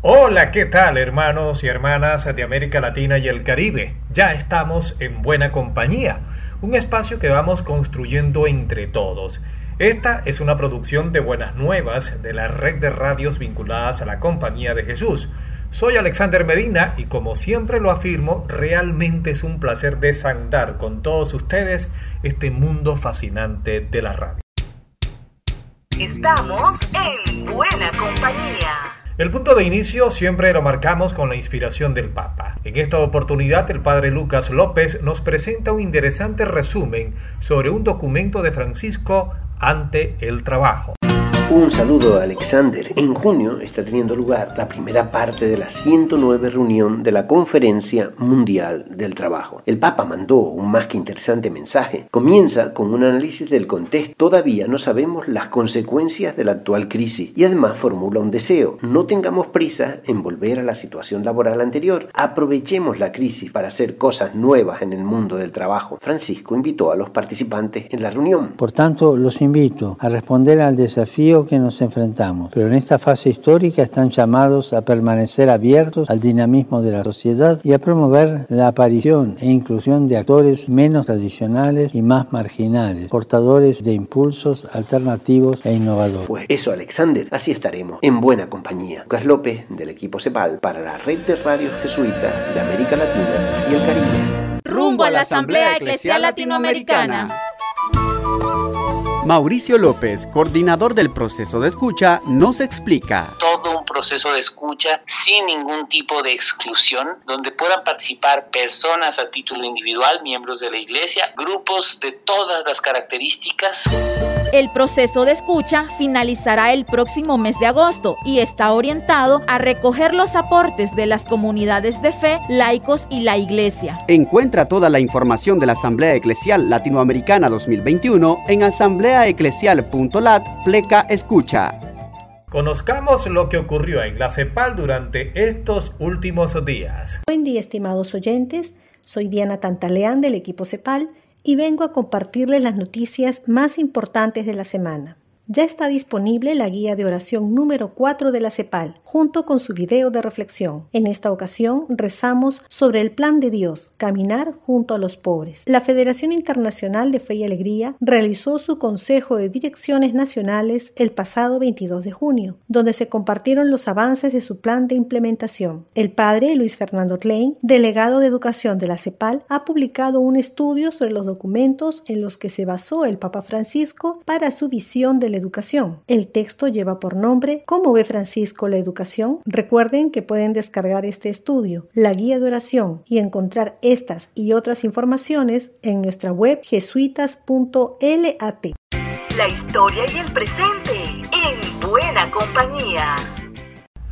Hola, ¿qué tal hermanos y hermanas de América Latina y el Caribe? Ya estamos en buena compañía, un espacio que vamos construyendo entre todos. Esta es una producción de Buenas Nuevas de la red de radios vinculadas a la Compañía de Jesús. Soy Alexander Medina y como siempre lo afirmo, realmente es un placer desandar con todos ustedes este mundo fascinante de la radio. Estamos en buena compañía. El punto de inicio siempre lo marcamos con la inspiración del Papa. En esta oportunidad el padre Lucas López nos presenta un interesante resumen sobre un documento de Francisco ante el trabajo. Un saludo a Alexander. En junio está teniendo lugar la primera parte de la 109 reunión de la Conferencia Mundial del Trabajo. El Papa mandó un más que interesante mensaje. Comienza con un análisis del contexto. Todavía no sabemos las consecuencias de la actual crisis y además formula un deseo. No tengamos prisa en volver a la situación laboral anterior. Aprovechemos la crisis para hacer cosas nuevas en el mundo del trabajo. Francisco invitó a los participantes en la reunión. Por tanto, los invito a responder al desafío que nos enfrentamos, pero en esta fase histórica están llamados a permanecer abiertos al dinamismo de la sociedad y a promover la aparición e inclusión de actores menos tradicionales y más marginales, portadores de impulsos alternativos e innovadores. Pues eso, Alexander, así estaremos en buena compañía. Lucas López, del equipo CEPAL, para la red de radios jesuitas de América Latina y el Caribe. Rumbo a la Asamblea Eclesial Latinoamericana. Mauricio López, coordinador del proceso de escucha, nos explica. Proceso de escucha sin ningún tipo de exclusión, donde puedan participar personas a título individual, miembros de la iglesia, grupos de todas las características. El proceso de escucha finalizará el próximo mes de agosto y está orientado a recoger los aportes de las comunidades de fe, laicos y la iglesia. Encuentra toda la información de la Asamblea Eclesial Latinoamericana 2021 en asambleaeclesial.lat pleca escucha. Conozcamos lo que ocurrió en la CEPAL durante estos últimos días. Buen día, estimados oyentes. Soy Diana Tantaleán del equipo CEPAL y vengo a compartirles las noticias más importantes de la semana. Ya está disponible la guía de oración número 4 de la CEPAL, junto con su video de reflexión. En esta ocasión rezamos sobre el plan de Dios, caminar junto a los pobres. La Federación Internacional de Fe y Alegría realizó su Consejo de Direcciones Nacionales el pasado 22 de junio, donde se compartieron los avances de su plan de implementación. El padre Luis Fernando Klein, delegado de Educación de la CEPAL, ha publicado un estudio sobre los documentos en los que se basó el Papa Francisco para su visión de la educación. El texto lleva por nombre ¿Cómo ve Francisco la educación? Recuerden que pueden descargar este estudio, la guía de oración y encontrar estas y otras informaciones en nuestra web jesuitas.lat. La historia y el presente en buena compañía.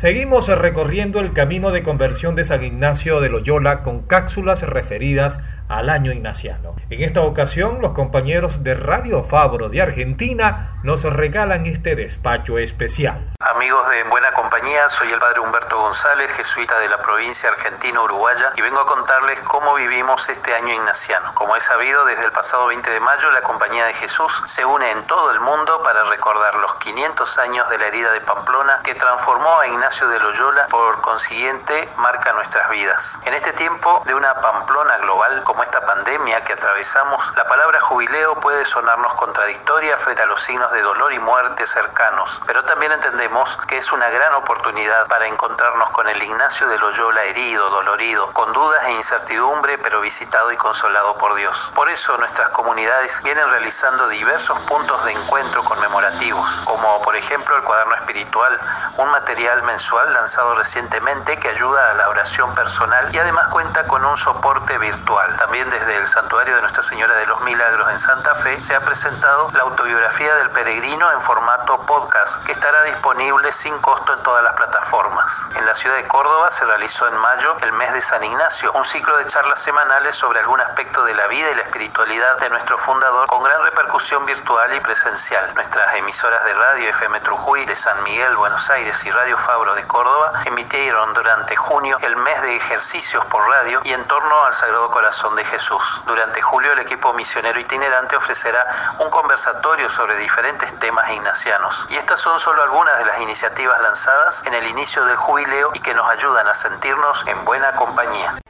Seguimos recorriendo el camino de conversión de San Ignacio de Loyola con cápsulas referidas al año ignaciano. En esta ocasión, los compañeros de Radio Fabro de Argentina nos regalan este despacho especial. Amigos de Buena Compañía, soy el padre Humberto González, jesuita de la provincia argentina-uruguaya, y vengo a contarles cómo vivimos este año ignaciano. Como es sabido, desde el pasado 20 de mayo, la Compañía de Jesús se une en todo el mundo para recordar los 500 años de la herida de Pamplona que transformó a Ignacio de Loyola, por consiguiente, marca nuestras vidas. En este tiempo de una Pamplona global, como esta pandemia que atravesamos, la palabra jubileo puede sonarnos contradictoria frente a los signos de dolor y muerte cercanos, pero también entendemos que es una gran oportunidad para encontrarnos con el Ignacio de Loyola herido, dolorido, con dudas e incertidumbre, pero visitado y consolado por Dios. Por eso nuestras comunidades vienen realizando diversos puntos de encuentro conmemorativos, como por ejemplo el cuaderno espiritual, un material mensual lanzado recientemente que ayuda a la oración personal y además cuenta con un soporte virtual. También desde el Santuario de Nuestra Señora de los Milagros en Santa Fe se ha presentado la autobiografía del peregrino en formato podcast que estará disponible sin costo en todas las plataformas. En la ciudad de Córdoba se realizó en mayo el mes de San Ignacio, un ciclo de charlas semanales sobre algún aspecto de la vida y la espiritualidad de nuestro fundador con gran repercusión virtual y presencial. Nuestras emisoras de radio FM Trujuy de San Miguel, Buenos Aires y Radio Fabro de Córdoba emitieron durante junio el mes de ejercicios por radio y en torno al Sagrado Corazón de Jesús. Durante julio el equipo misionero itinerante ofrecerá un conversatorio sobre diferentes temas ignacianos. Y estas son solo algunas de las iniciativas lanzadas en el inicio del jubileo y que nos ayudan a sentirnos en buena compañía.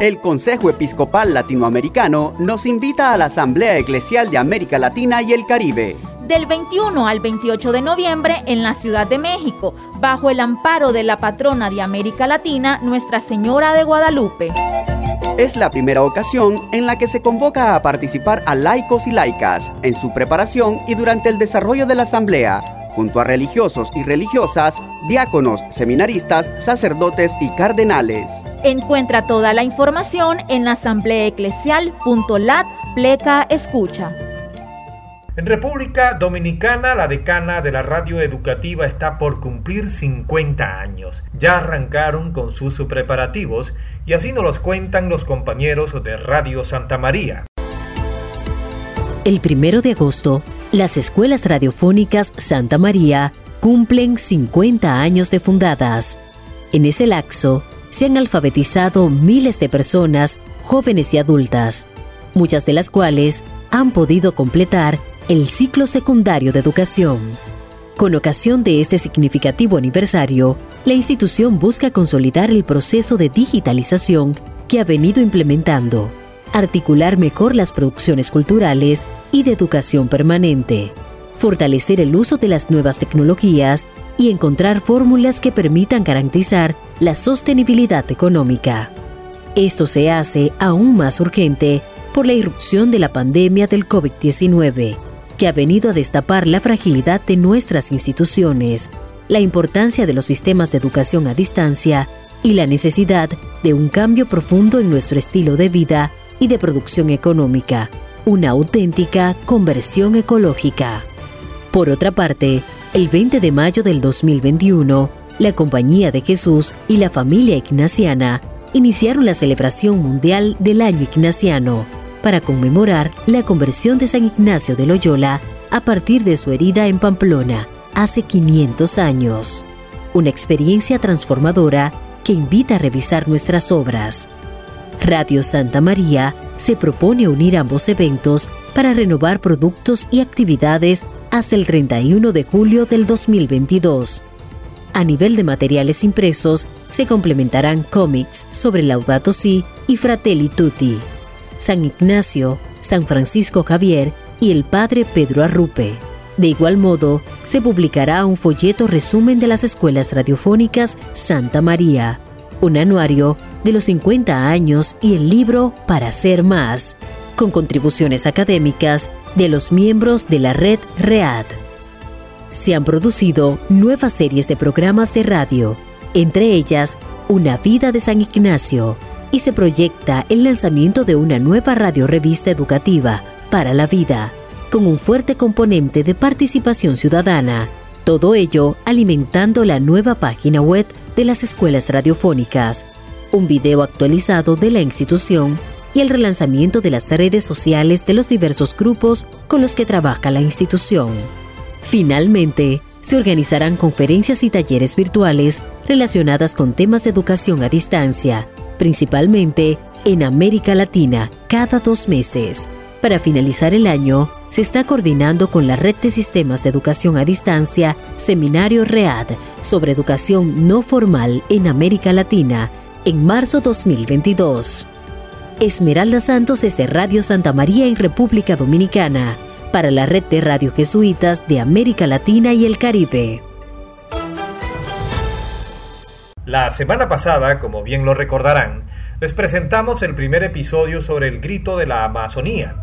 El Consejo Episcopal Latinoamericano nos invita a la Asamblea Eclesial de América Latina y el Caribe. Del 21 al 28 de noviembre en la Ciudad de México, bajo el amparo de la patrona de América Latina, Nuestra Señora de Guadalupe. Es la primera ocasión en la que se convoca a participar a laicos y laicas en su preparación y durante el desarrollo de la Asamblea, junto a religiosos y religiosas, diáconos, seminaristas, sacerdotes y cardenales. Encuentra toda la información en asambleaeclesial.lat pleca escucha. En República Dominicana, la decana de la radio educativa está por cumplir 50 años. Ya arrancaron con sus preparativos y así nos los cuentan los compañeros de Radio Santa María. El primero de agosto, las escuelas radiofónicas Santa María cumplen 50 años de fundadas. En ese lapso, se han alfabetizado miles de personas, jóvenes y adultas, muchas de las cuales han podido completar el ciclo secundario de educación. Con ocasión de este significativo aniversario, la institución busca consolidar el proceso de digitalización que ha venido implementando, articular mejor las producciones culturales y de educación permanente, fortalecer el uso de las nuevas tecnologías y encontrar fórmulas que permitan garantizar la sostenibilidad económica. Esto se hace aún más urgente por la irrupción de la pandemia del COVID-19, que ha venido a destapar la fragilidad de nuestras instituciones, la importancia de los sistemas de educación a distancia y la necesidad de un cambio profundo en nuestro estilo de vida y de producción económica, una auténtica conversión ecológica. Por otra parte, el 20 de mayo del 2021, la Compañía de Jesús y la familia ignaciana iniciaron la celebración mundial del Año Ignaciano para conmemorar la conversión de San Ignacio de Loyola a partir de su herida en Pamplona hace 500 años. Una experiencia transformadora que invita a revisar nuestras obras. Radio Santa María se propone unir ambos eventos para renovar productos y actividades hasta el 31 de julio del 2022. A nivel de materiales impresos, se complementarán cómics sobre Laudato Si y Fratelli Tutti, San Ignacio, San Francisco Javier y el Padre Pedro Arrupe. De igual modo, se publicará un folleto resumen de las escuelas radiofónicas Santa María, un anuario de los 50 años y el libro Para ser más, con contribuciones académicas de los miembros de la red READ. Se han producido nuevas series de programas de radio, entre ellas Una vida de San Ignacio, y se proyecta el lanzamiento de una nueva radio revista educativa para la vida, con un fuerte componente de participación ciudadana. Todo ello alimentando la nueva página web de las escuelas radiofónicas, un video actualizado de la institución y el relanzamiento de las redes sociales de los diversos grupos con los que trabaja la institución. Finalmente, se organizarán conferencias y talleres virtuales relacionadas con temas de educación a distancia, principalmente en América Latina, cada dos meses. Para finalizar el año, se está coordinando con la Red de Sistemas de Educación a Distancia Seminario READ sobre educación no formal en América Latina en marzo 2022. Esmeralda Santos desde Radio Santa María en República Dominicana, para la red de radio jesuitas de América Latina y el Caribe. La semana pasada, como bien lo recordarán, les presentamos el primer episodio sobre el grito de la Amazonía.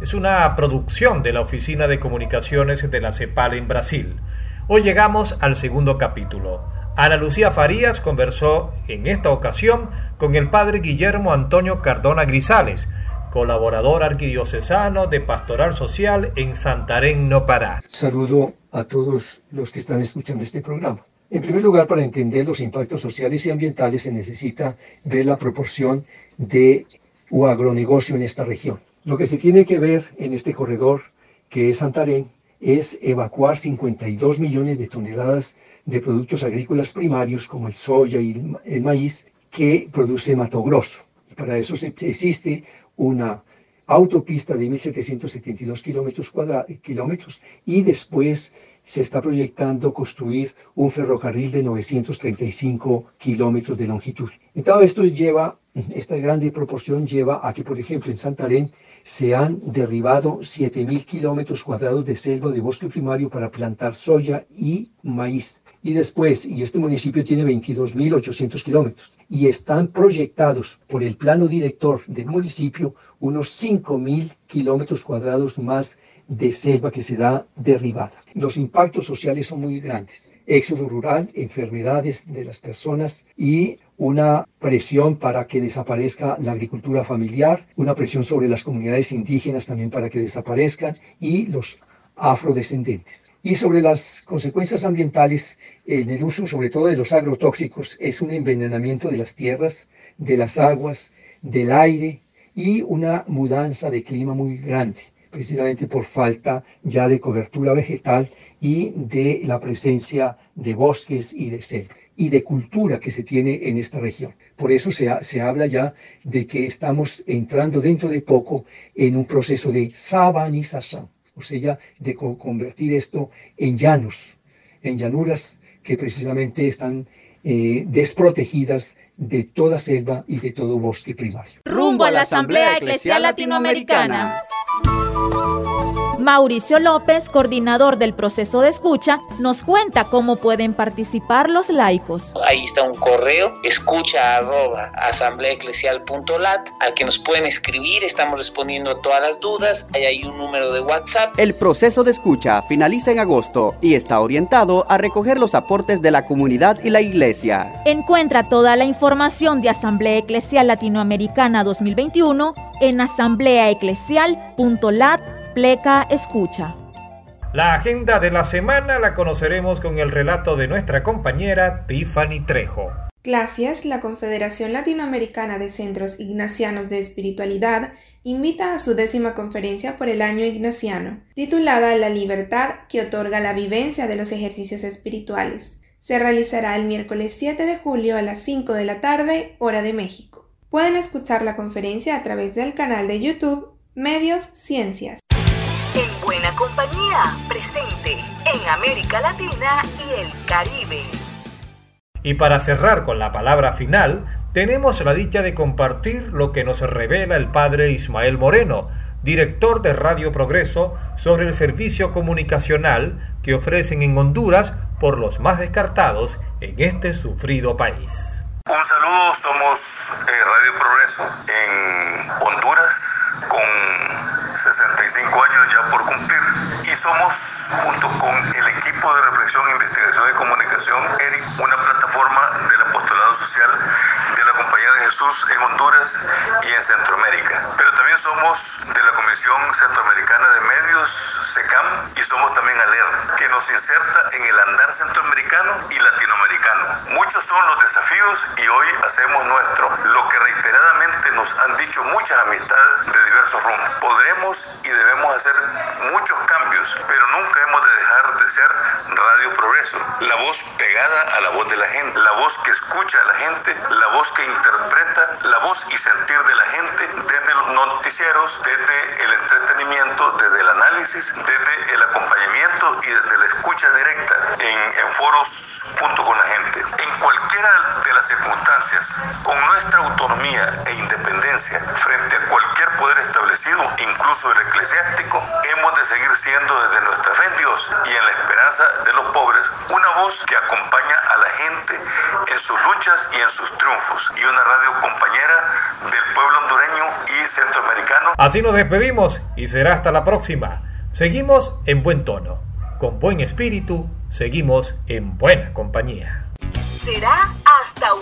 Es una producción de la Oficina de Comunicaciones de la CEPAL en Brasil. Hoy llegamos al segundo capítulo. Ana Lucía Farías conversó en esta ocasión con el padre Guillermo Antonio Cardona Grisales, colaborador arquidiocesano de Pastoral Social en Santarén, No Pará. Saludo a todos los que están escuchando este programa. En primer lugar, para entender los impactos sociales y ambientales se necesita ver la proporción de o agronegocio en esta región. Lo que se tiene que ver en este corredor, que es Santarén, es evacuar 52 millones de toneladas de productos agrícolas primarios como el soya y el maíz que produce Mato Grosso. Y para eso existe una autopista de 1.772 kilómetros, kilómetros y después se está proyectando construir un ferrocarril de 935 kilómetros de longitud. Todo esto lleva, esta grande proporción lleva a que, por ejemplo, en Santarén se han derribado 7.000 kilómetros cuadrados de selva de bosque primario para plantar soya y maíz. Y después, y este municipio tiene 22.800 kilómetros, y están proyectados por el plano director del municipio unos 5.000 kilómetros cuadrados más de selva que será derribada. Los impactos sociales son muy grandes. Éxodo rural, enfermedades de las personas y una presión para que desaparezca la agricultura familiar, una presión sobre las comunidades indígenas también para que desaparezcan y los afrodescendentes. Y sobre las consecuencias ambientales en el uso sobre todo de los agrotóxicos es un envenenamiento de las tierras, de las aguas, del aire y una mudanza de clima muy grande precisamente por falta ya de cobertura vegetal y de la presencia de bosques y de selva y de cultura que se tiene en esta región. Por eso se, se habla ya de que estamos entrando dentro de poco en un proceso de sabanización, o sea, de convertir esto en llanos, en llanuras que precisamente están eh, desprotegidas de toda selva y de todo bosque primario. Rumbo a la Asamblea Eclesial Latinoamericana. Mauricio López, coordinador del proceso de escucha, nos cuenta cómo pueden participar los laicos. Ahí está un correo, escucha arroba asambleaeclesial.lat, al que nos pueden escribir, estamos respondiendo a todas las dudas, ahí hay un número de WhatsApp. El proceso de escucha finaliza en agosto y está orientado a recoger los aportes de la comunidad y la iglesia. Encuentra toda la información de Asamblea Eclesial Latinoamericana 2021 en asambleaeclesial.lat Pleca Escucha. La agenda de la semana la conoceremos con el relato de nuestra compañera Tiffany Trejo. Gracias, la Confederación Latinoamericana de Centros Ignacianos de Espiritualidad invita a su décima conferencia por el año ignaciano, titulada La libertad que otorga la vivencia de los ejercicios espirituales. Se realizará el miércoles 7 de julio a las 5 de la tarde, hora de México. Pueden escuchar la conferencia a través del canal de YouTube Medios Ciencias. En buena compañía, presente en América Latina y el Caribe. Y para cerrar con la palabra final, tenemos la dicha de compartir lo que nos revela el padre Ismael Moreno, director de Radio Progreso, sobre el servicio comunicacional que ofrecen en Honduras por los más descartados en este sufrido país. Un saludo, somos eh, Radio Progreso en Honduras con 65 años ya por cumplir y somos junto con el equipo de reflexión, investigación y comunicación ERIC, una plataforma del apostolado social de la Compañía de Jesús en Honduras y en Centroamérica. Pero también somos de la Comisión Centroamericana de Medios, SECAM, y somos también ALER, que nos inserta en el andar centroamericano y latinoamericano. Muchos son los desafíos y hoy hacemos nuestro, lo que reiteradamente nos han dicho muchas amistades de diversos rumbos. Podremos y debemos hacer muchos cambios, pero nunca hemos de dejar de ser Radio Progreso, la voz pegada a la voz de la gente, la voz que escucha a la gente, la voz que interpreta, la voz y sentir de la gente desde los noticieros, desde el entretenimiento, desde el análisis, desde el acompañamiento y desde la escucha directa en, en foros junto con la gente. En cualquiera de las circunstancias con nuestra autonomía e independencia frente a cualquier poder establecido, incluso el eclesiástico, hemos de seguir siendo desde nuestra fe en Dios y en la esperanza de los pobres una voz que acompaña a la gente en sus luchas y en sus triunfos y una radio compañera del pueblo hondureño y centroamericano. Así nos despedimos y será hasta la próxima. Seguimos en buen tono, con buen espíritu, seguimos en buena compañía. Será